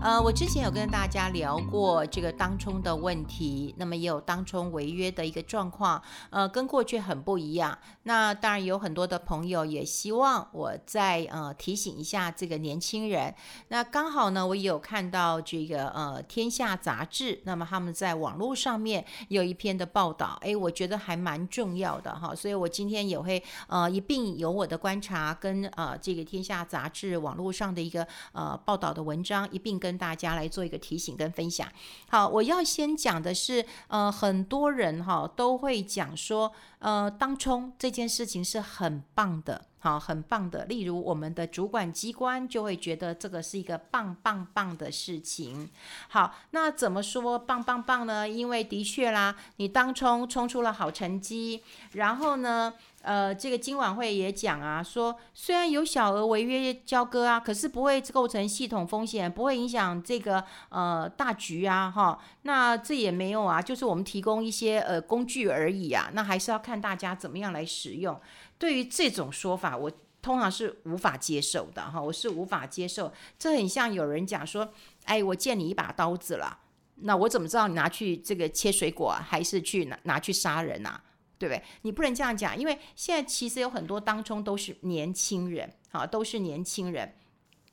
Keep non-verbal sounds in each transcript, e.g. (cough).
呃，我之前有跟大家聊过这个当冲的问题，那么也有当冲违约的一个状况，呃，跟过去很不一样。那当然有很多的朋友也希望我再呃提醒一下这个年轻人。那刚好呢，我也有看到这个呃《天下》杂志，那么他们在网络上面有一篇的报道，诶，我觉得还蛮重要的哈，所以我今天也会呃一并有我的观察跟呃这个《天下》杂志网络上的一个呃报道的文章一并跟。跟大家来做一个提醒跟分享。好，我要先讲的是，呃，很多人哈都会讲说，呃，当冲这件事情是很棒的，好，很棒的。例如，我们的主管机关就会觉得这个是一个棒棒棒的事情。好，那怎么说棒棒棒呢？因为的确啦，你当冲冲出了好成绩，然后呢，呃，这个金晚会也讲啊，说虽然有小额违约交割啊，可是不会构成系统风险，不会影响这个呃大局啊，哈，那这也没有啊，就是我们提供一些呃工具而已啊，那还是要看大家怎么样来使用。对于这种说法，我通常是无法接受的哈，我是无法接受。这很像有人讲说，哎，我借你一把刀子了，那我怎么知道你拿去这个切水果，还是去拿拿去杀人啊？对不对？你不能这样讲，因为现在其实有很多当中都是年轻人，好，都是年轻人。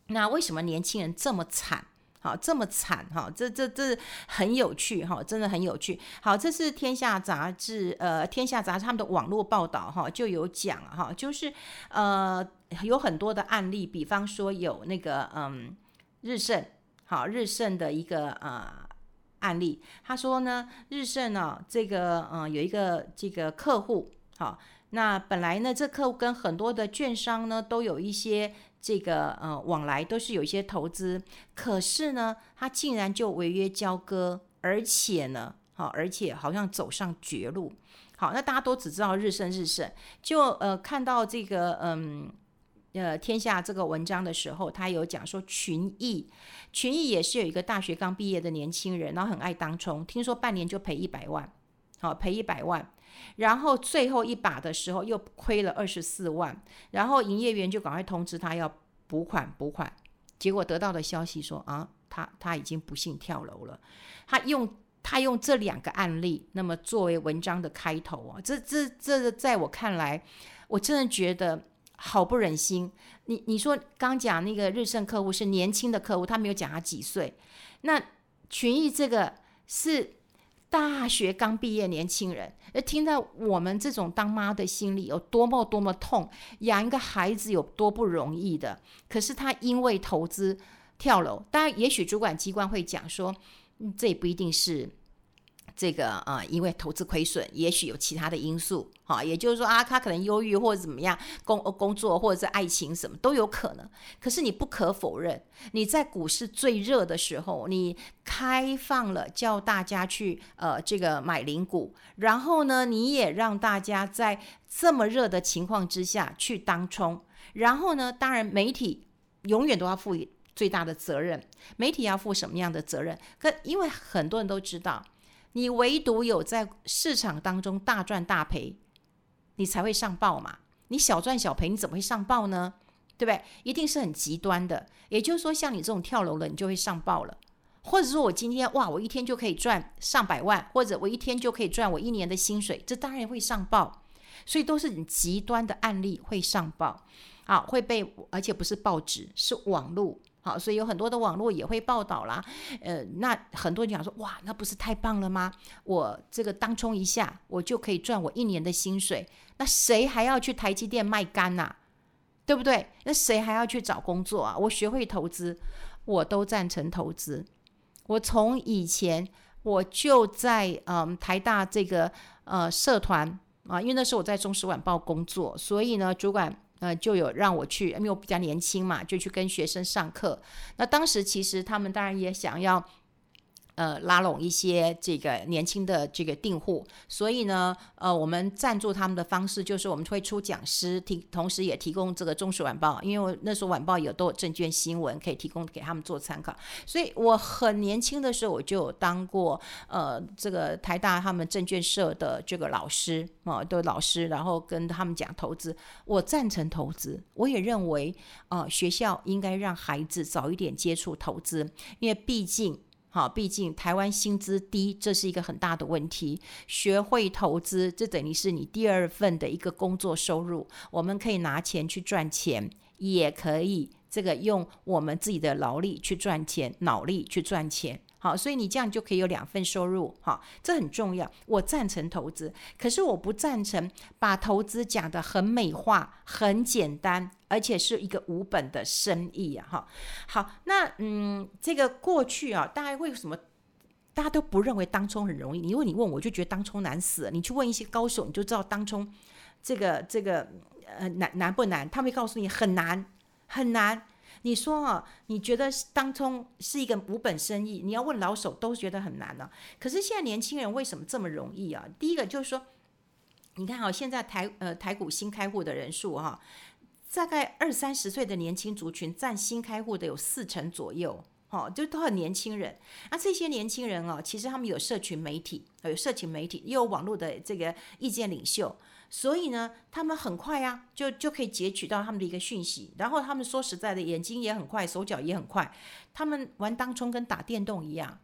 那为什么年轻人这么惨？好，这么惨哈？这这这很有趣哈，真的很有趣。好，这是天下杂志，呃，天下杂志他们的网络报道哈，就有讲哈，就是呃有很多的案例，比方说有那个嗯日盛，好，日盛的一个呃。案例，他说呢，日盛呢、这个呃有一个这个客户，好，那本来呢，这客户跟很多的券商呢都有一些这个呃往来，都是有一些投资，可是呢，他竟然就违约交割，而且呢，好，而且好像走上绝路，好，那大家都只知道日盛日盛，就呃看到这个嗯。呃天下这个文章的时候，他有讲说群益，群益也是有一个大学刚毕业的年轻人，然后很爱当冲，听说半年就赔一百万，好赔一百万，然后最后一把的时候又亏了二十四万，然后营业员就赶快通知他要补款补款，结果得到的消息说啊，他他已经不幸跳楼了，他用他用这两个案例，那么作为文章的开头啊，这这这在我看来，我真的觉得。好不忍心，你你说刚讲那个日盛客户是年轻的客户，他没有讲他几岁。那群益这个是大学刚毕业年轻人，而听到我们这种当妈的心里有多么多么痛，养一个孩子有多不容易的。可是他因为投资跳楼，当然也许主管机关会讲说，这也不一定是。这个啊、因为投资亏损，也许有其他的因素，哈，也就是说啊，他可能忧郁或者怎么样，工工作或者是爱情什么都有可能。可是你不可否认，你在股市最热的时候，你开放了叫大家去呃这个买零股，然后呢，你也让大家在这么热的情况之下去当冲，然后呢，当然媒体永远都要负最大的责任，媒体要负什么样的责任？可因为很多人都知道。你唯独有在市场当中大赚大赔，你才会上报嘛。你小赚小赔，你怎么会上报呢？对不对？一定是很极端的。也就是说，像你这种跳楼了，你就会上报了。或者说我今天哇，我一天就可以赚上百万，或者我一天就可以赚我一年的薪水，这当然会上报。所以都是很极端的案例会上报，啊，会被，而且不是报纸，是网络。好，所以有很多的网络也会报道啦。呃，那很多人讲说，哇，那不是太棒了吗？我这个当冲一下，我就可以赚我一年的薪水。那谁还要去台积电卖肝呐？对不对？那谁还要去找工作啊？我学会投资，我都赞成投资。我从以前我就在嗯台大这个呃社团啊，因为那时候我在中时晚报工作，所以呢，主管。呃，就有让我去，因为我比较年轻嘛，就去跟学生上课。那当时其实他们当然也想要呃拉拢一些这个年轻的这个订户，所以呢，呃，我们赞助他们的方式就是我们会出讲师，提同时也提供这个中时晚报，因为那时候晚报有都有证券新闻可以提供给他们做参考。所以我很年轻的时候我就有当过呃这个台大他们证券社的这个老师啊、呃，的老师，然后跟他们讲投资，我赞成投资，我也认为呃学校应该让孩子早一点接触投资，因为毕竟。好，毕竟台湾薪资低，这是一个很大的问题。学会投资，这等于是你第二份的一个工作收入。我们可以拿钱去赚钱，也可以这个用我们自己的劳力去赚钱，脑力去赚钱。好，所以你这样就可以有两份收入，好，这很重要。我赞成投资，可是我不赞成把投资讲得很美化、很简单，而且是一个无本的生意啊！哈，好，那嗯，这个过去啊，大家为什么大家都不认为当冲很容易？因为你问我，就觉得当冲难死了。你去问一些高手，你就知道当冲这个这个呃难难不难？他会告诉你很难，很难。你说啊，你觉得当中是一个无本生意？你要问老手都觉得很难呢、啊。可是现在年轻人为什么这么容易啊？第一个就是说，你看哈，现在台呃台股新开户的人数哈，大概二三十岁的年轻族群占新开户的有四成左右，哈，就都很年轻人。那这些年轻人哦，其实他们有社群媒体，有社群媒体，也有网络的这个意见领袖。所以呢，他们很快啊，就就可以截取到他们的一个讯息。然后他们说实在的，眼睛也很快，手脚也很快。他们玩当冲跟打电动一样。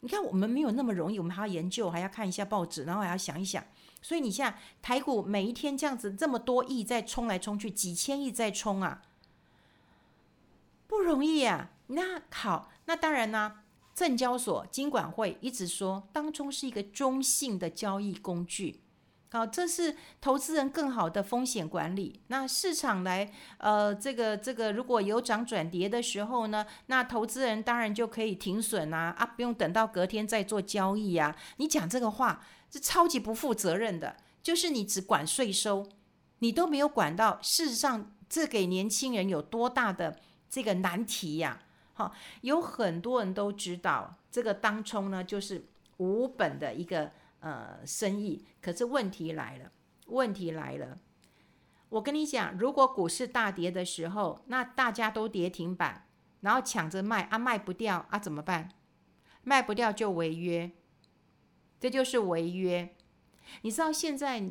你看，我们没有那么容易，我们还要研究，还要看一下报纸，然后还要想一想。所以你像台股每一天这样子，这么多亿在冲来冲去，几千亿在冲啊，不容易啊。那好，那当然呢，证交所、金管会一直说，当冲是一个中性的交易工具。好，这是投资人更好的风险管理。那市场来，呃，这个这个，如果有涨转跌的时候呢，那投资人当然就可以停损啊，啊，不用等到隔天再做交易啊。你讲这个话是超级不负责任的，就是你只管税收，你都没有管到事实上这给年轻人有多大的这个难题呀。好，有很多人都知道这个当冲呢，就是无本的一个。呃，生意，可是问题来了，问题来了。我跟你讲，如果股市大跌的时候，那大家都跌停板，然后抢着卖啊，卖不掉啊，怎么办？卖不掉就违约，这就是违约。你知道现在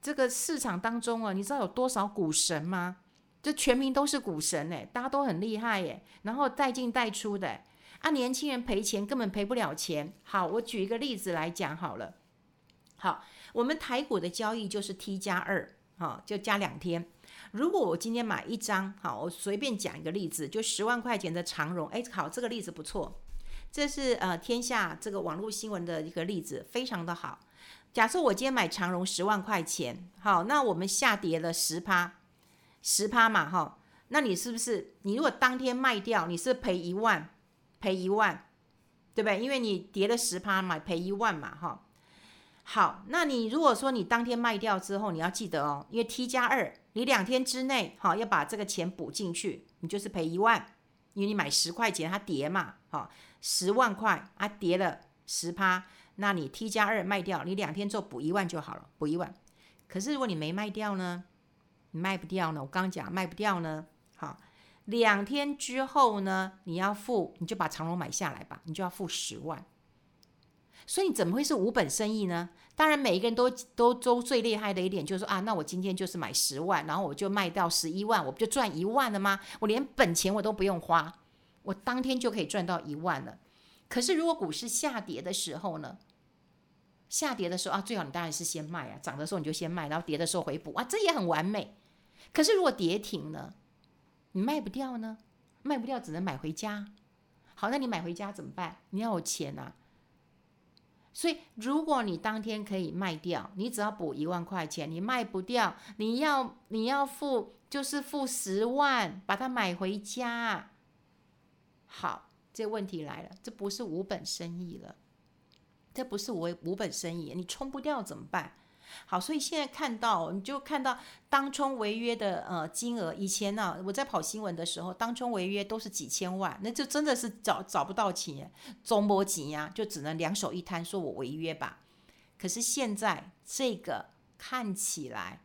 这个市场当中啊，你知道有多少股神吗？就全民都是股神哎，大家都很厉害耶，然后带进带出的啊，年轻人赔钱根本赔不了钱。好，我举一个例子来讲好了。好，我们台股的交易就是 T 加二，好，就加两天。如果我今天买一张，好，我随便讲一个例子，就十万块钱的长荣，哎，好，这个例子不错，这是呃天下这个网络新闻的一个例子，非常的好。假设我今天买长荣十万块钱，好，那我们下跌了十趴，十趴嘛，哈，那你是不是你如果当天卖掉，你是赔一万，赔一万，对不对？因为你跌了十趴嘛，赔一万嘛，哈。好，那你如果说你当天卖掉之后，你要记得哦，因为 T 加二，你两天之内哈要把这个钱补进去，你就是赔一万，因为你买十块钱它跌嘛，哈，十万块啊跌了十趴，那你 T 加二卖掉，你两天之后补一万就好了，补一万。可是如果你没卖掉呢，你卖不掉呢，我刚刚讲卖不掉呢，好，两天之后呢，你要付，你就把长荣买下来吧，你就要付十万。所以你怎么会是无本生意呢？当然，每一个人都都都最厉害的一点就是说啊，那我今天就是买十万，然后我就卖到十一万，我不就赚一万了吗？我连本钱我都不用花，我当天就可以赚到一万了。可是如果股市下跌的时候呢？下跌的时候啊，最好你当然是先卖啊，涨的时候你就先卖，然后跌的时候回补啊，这也很完美。可是如果跌停呢？你卖不掉呢？卖不掉只能买回家。好，那你买回家怎么办？你要有钱啊。所以，如果你当天可以卖掉，你只要补一万块钱；你卖不掉，你要你要付，就是付十万把它买回家。好，这问题来了，这不是无本生意了，这不是无无本生意，你冲不掉怎么办？好，所以现在看到你就看到当冲违约的呃金额，以前呢、啊、我在跑新闻的时候，当冲违约都是几千万，那就真的是找找不到钱，中波级呀，就只能两手一摊，说我违约吧。可是现在这个看起来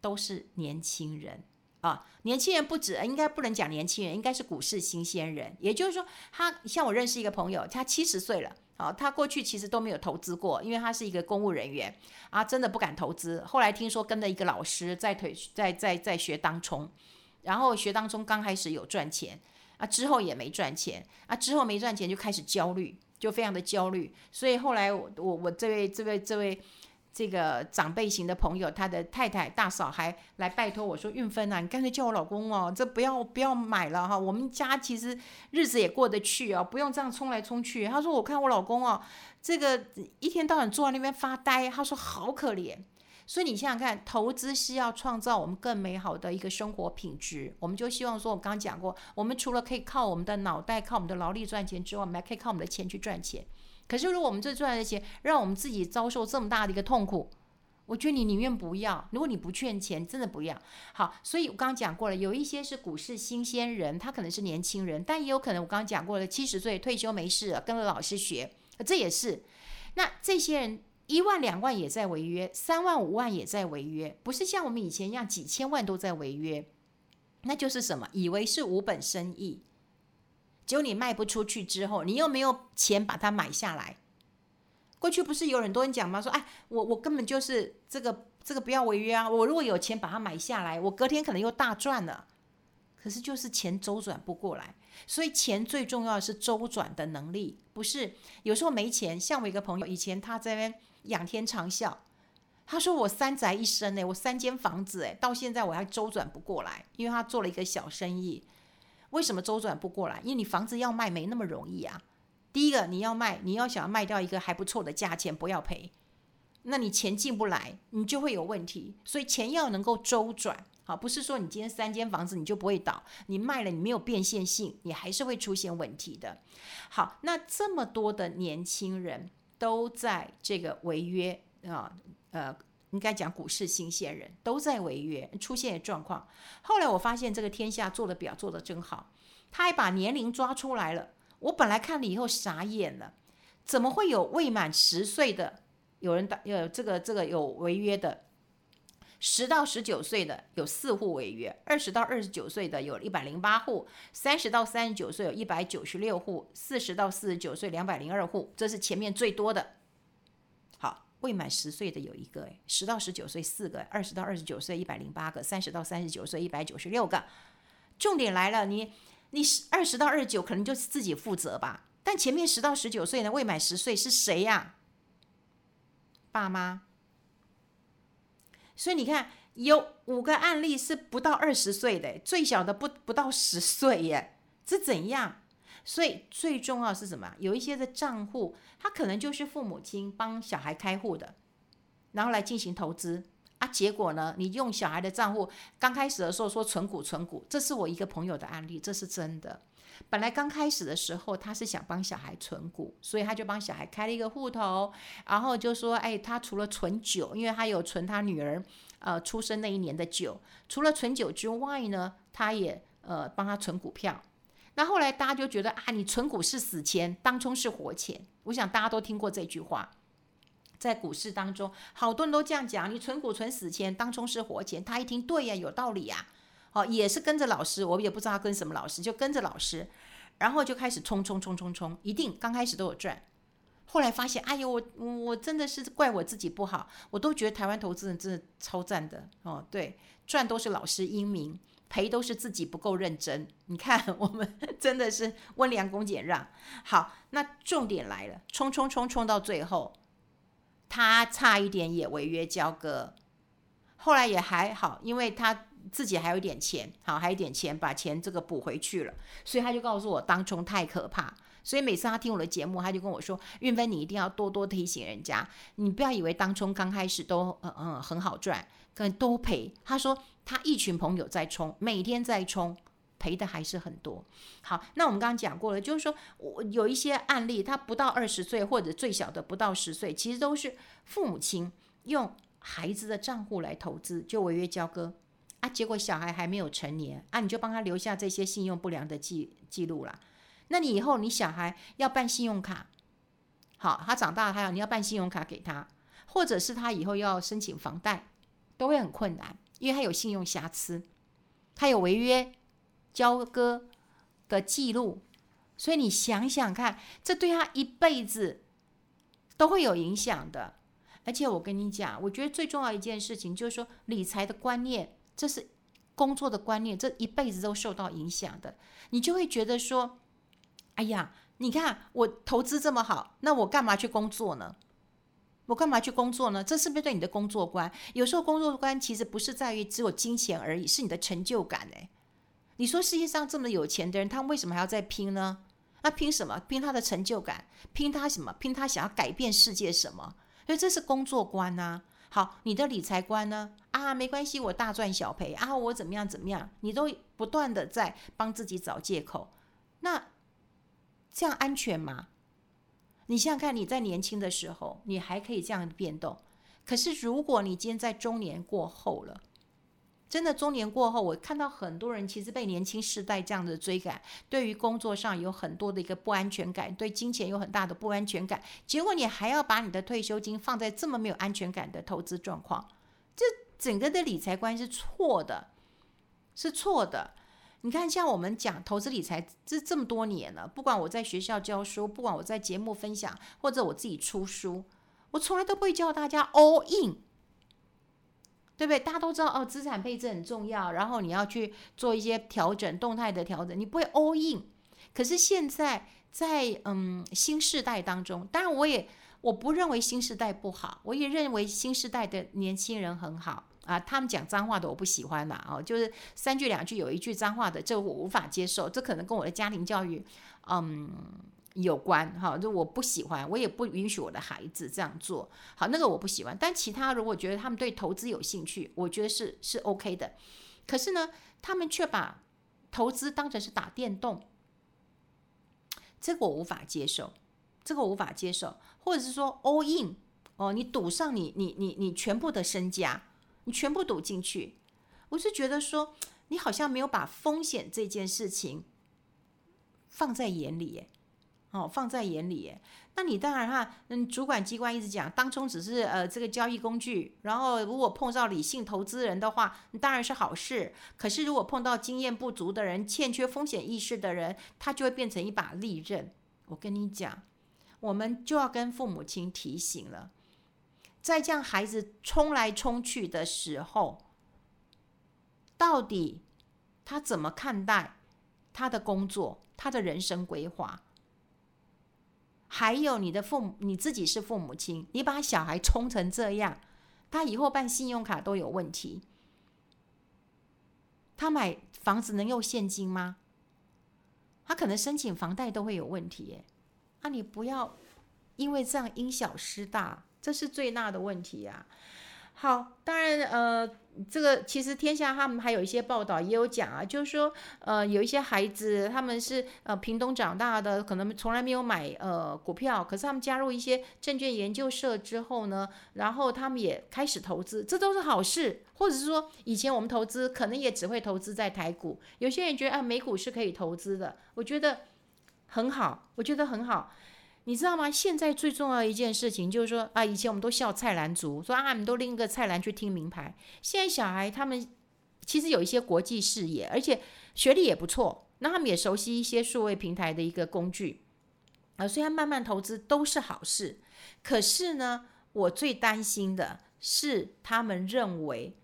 都是年轻人啊，年轻人不止，应该不能讲年轻人，应该是股市新鲜人。也就是说，他像我认识一个朋友，他七十岁了。啊，他过去其实都没有投资过，因为他是一个公务人员啊，真的不敢投资。后来听说跟着一个老师在腿在在在学当冲，然后学当冲刚开始有赚钱啊，之后也没赚钱啊，之后没赚钱就开始焦虑，就非常的焦虑。所以后来我我我这位这位这位。这个长辈型的朋友，他的太太大嫂还来拜托我说：“运芬啊，你干脆叫我老公哦，这不要不要买了哈，我们家其实日子也过得去哦，不用这样冲来冲去。”他说：“我看我老公哦，这个一天到晚坐在那边发呆，他说好可怜。”所以你想想看，投资是要创造我们更美好的一个生活品质，我们就希望说，我刚刚讲过，我们除了可以靠我们的脑袋、靠我们的劳力赚钱之外，我们还可以靠我们的钱去赚钱。可是，如果我们最赚来的钱让我们自己遭受这么大的一个痛苦，我觉得你宁愿不要。如果你不劝钱，真的不要。好，所以我刚刚讲过了，有一些是股市新鲜人，他可能是年轻人，但也有可能我刚刚讲过了，七十岁退休没事，跟着老师学，这也是。那这些人一万两万也在违约，三万五万也在违约，不是像我们以前一样几千万都在违约，那就是什么？以为是无本生意。结果你卖不出去之后，你又没有钱把它买下来。过去不是有很多人讲吗？说，哎，我我根本就是这个这个不要违约啊！我如果有钱把它买下来，我隔天可能又大赚了。可是就是钱周转不过来，所以钱最重要的是周转的能力，不是有时候没钱。像我一个朋友，以前他在那边仰天长啸，他说我三宅一生哎，我三间房子哎，到现在我还周转不过来，因为他做了一个小生意。为什么周转不过来？因为你房子要卖没那么容易啊。第一个，你要卖，你要想要卖掉一个还不错的价钱，不要赔，那你钱进不来，你就会有问题。所以钱要能够周转，好，不是说你今天三间房子你就不会倒，你卖了你没有变现性，你还是会出现问题的。好，那这么多的年轻人都在这个违约啊，呃。应该讲股市新鲜人都在违约出现状况。后来我发现这个天下做的表做的真好，他还把年龄抓出来了。我本来看了以后傻眼了，怎么会有未满十岁的有人打有这个这个有违约的？十到十九岁的有四户违约，二十到二十九岁的有一百零八户，三十到三十九岁有一百九十六户，四十到四十九岁两百零二户，这是前面最多的。未满十岁的有一个，哎，十到十九岁四个，二十到二十九岁一百零八个，三十到三十九岁一百九十六个。重点来了，你你二十到二十九可能就是自己负责吧，但前面十到十九岁呢未满十岁是谁呀？爸妈。所以你看，有五个案例是不到二十岁的，最小的不不到十岁耶，这怎样？所以最重要是什么？有一些的账户，他可能就是父母亲帮小孩开户的，然后来进行投资啊。结果呢，你用小孩的账户，刚开始的时候说存股存股，这是我一个朋友的案例，这是真的。本来刚开始的时候，他是想帮小孩存股，所以他就帮小孩开了一个户头，然后就说，哎，他除了存酒，因为他有存他女儿呃出生那一年的酒，除了存酒之外呢，他也呃帮他存股票。那后来大家就觉得啊，你存股是死钱，当冲是活钱。我想大家都听过这句话，在股市当中，好多人都这样讲：你存股存死钱，当冲是活钱。他一听，对呀，有道理呀。好，也是跟着老师，我也不知道跟什么老师，就跟着老师，然后就开始冲冲冲冲冲，一定刚开始都有赚。后来发现，哎呦，我我真的是怪我自己不好，我都觉得台湾投资人真的超赞的哦。对，赚都是老师英明。赔都是自己不够认真，你看我们 (laughs) 真的是温良恭俭让。好，那重点来了，冲冲冲冲到最后，他差一点也违约交割，后来也还好，因为他自己还有一点钱，好，还有一点钱把钱这个补回去了，所以他就告诉我当冲太可怕，所以每次他听我的节目，他就跟我说：“韵芬，你一定要多多提醒人家，你不要以为当冲刚开始都嗯嗯很好赚。”跟多赔，他说他一群朋友在冲，每天在冲，赔的还是很多。好，那我们刚刚讲过了，就是说我有一些案例，他不到二十岁或者最小的不到十岁，其实都是父母亲用孩子的账户来投资，就违约交割啊。结果小孩还没有成年啊，你就帮他留下这些信用不良的记记录了。那你以后你小孩要办信用卡，好，他长大了他要你要办信用卡给他，或者是他以后要申请房贷，都会很困难，因为他有信用瑕疵，他有违约交割的记录。所以你想想看，这对他一辈子都会有影响的。而且我跟你讲，我觉得最重要一件事情就是说，理财的观念，这是工作的观念，这一辈子都受到影响的。你就会觉得说，哎呀，你看我投资这么好，那我干嘛去工作呢？我干嘛去工作呢？这是不是对你的工作观？有时候工作观其实不是在于只有金钱而已，是你的成就感。哎，你说世界上这么有钱的人，他为什么还要再拼呢？那拼什么？拼他的成就感，拼他什么？拼他想要改变世界什么？所以这是工作观呐、好，你的理财观呢？啊，没关系，我大赚小赔啊，我怎么样怎么样？你都不断的在帮自己找借口。那这样安全吗？你想想看，你在年轻的时候，你还可以这样变动。可是如果你今天在中年过后了，真的中年过后，我看到很多人其实被年轻世代这样的追赶，对于工作上有很多的一个不安全感，对金钱有很大的不安全感。结果你还要把你的退休金放在这么没有安全感的投资状况，这整个的理财观是错的，是错的。你看，像我们讲投资理财这这么多年了，不管我在学校教书，不管我在节目分享，或者我自己出书，我从来都不会教大家 all in。对不对？大家都知道哦，资产配置很重要，然后你要去做一些调整，动态的调整，你不会 all in。可是现在在嗯新世代当中，当然我也我不认为新世代不好，我也认为新世代的年轻人很好啊。他们讲脏话的我不喜欢啦，哦，就是三句两句有一句脏话的，这我无法接受，这可能跟我的家庭教育嗯。有关哈，就我不喜欢，我也不允许我的孩子这样做。好，那个我不喜欢。但其他如果觉得他们对投资有兴趣，我觉得是是 OK 的。可是呢，他们却把投资当成是打电动，这个我无法接受，这个我无法接受。或者是说 all in 哦，你赌上你你你你全部的身家，你全部赌进去，我是觉得说你好像没有把风险这件事情放在眼里耶。哦，放在眼里，那你当然哈，嗯，主管机关一直讲，当中只是呃这个交易工具，然后如果碰到理性投资人的话，当然是好事。可是如果碰到经验不足的人、欠缺风险意识的人，他就会变成一把利刃。我跟你讲，我们就要跟父母亲提醒了，在这样孩子冲来冲去的时候，到底他怎么看待他的工作、他的人生规划？还有你的父母，你自己是父母亲，你把小孩冲成这样，他以后办信用卡都有问题。他买房子能用现金吗？他可能申请房贷都会有问题耶。啊，你不要因为这样因小失大，这是最大的问题啊。好，当然，呃，这个其实天下他们还有一些报道也有讲啊，就是说，呃，有一些孩子他们是呃屏东长大的，可能从来没有买呃股票，可是他们加入一些证券研究社之后呢，然后他们也开始投资，这都是好事。或者是说，以前我们投资可能也只会投资在台股，有些人觉得啊，美股是可以投资的，我觉得很好，我觉得很好。你知道吗？现在最重要一件事情就是说啊，以前我们都笑菜篮族，说啊，你们都拎个菜篮去听名牌。现在小孩他们其实有一些国际视野，而且学历也不错，那他们也熟悉一些数位平台的一个工具啊，虽然慢慢投资都是好事。可是呢，我最担心的是他们认为。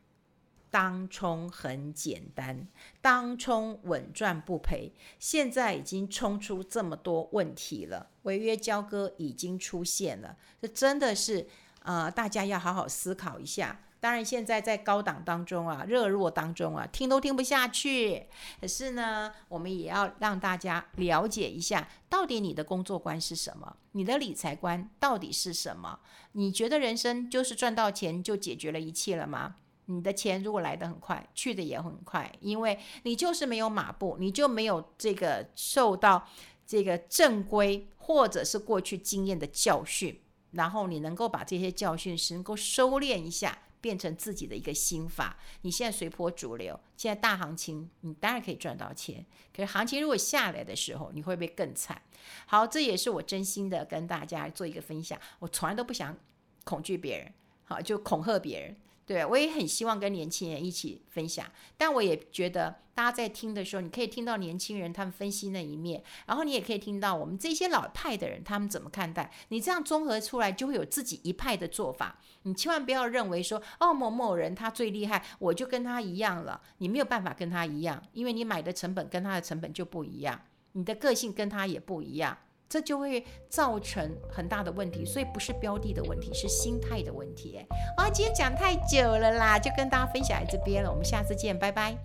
当冲很简单，当冲稳赚不赔。现在已经冲出这么多问题了，违约交割已经出现了，这真的是呃，大家要好好思考一下。当然，现在在高档当中啊，热络当中啊，听都听不下去。可是呢，我们也要让大家了解一下，到底你的工作观是什么，你的理财观到底是什么？你觉得人生就是赚到钱就解决了一切了吗？你的钱如果来得很快，去的也很快，因为你就是没有马步，你就没有这个受到这个正规或者是过去经验的教训，然后你能够把这些教训是能够收敛一下，变成自己的一个心法。你现在随波逐流，现在大行情，你当然可以赚到钱。可是行情如果下来的时候，你会不会更惨？好，这也是我真心的跟大家做一个分享。我从来都不想恐惧别人，好，就恐吓别人。对，我也很希望跟年轻人一起分享，但我也觉得大家在听的时候，你可以听到年轻人他们分析那一面，然后你也可以听到我们这些老派的人他们怎么看待。你这样综合出来，就会有自己一派的做法。你千万不要认为说，哦，某某人他最厉害，我就跟他一样了。你没有办法跟他一样，因为你买的成本跟他的成本就不一样，你的个性跟他也不一样。这就会造成很大的问题，所以不是标的的问题，是心态的问题。好，今天讲太久了啦，就跟大家分享在这边了，我们下次见，拜拜。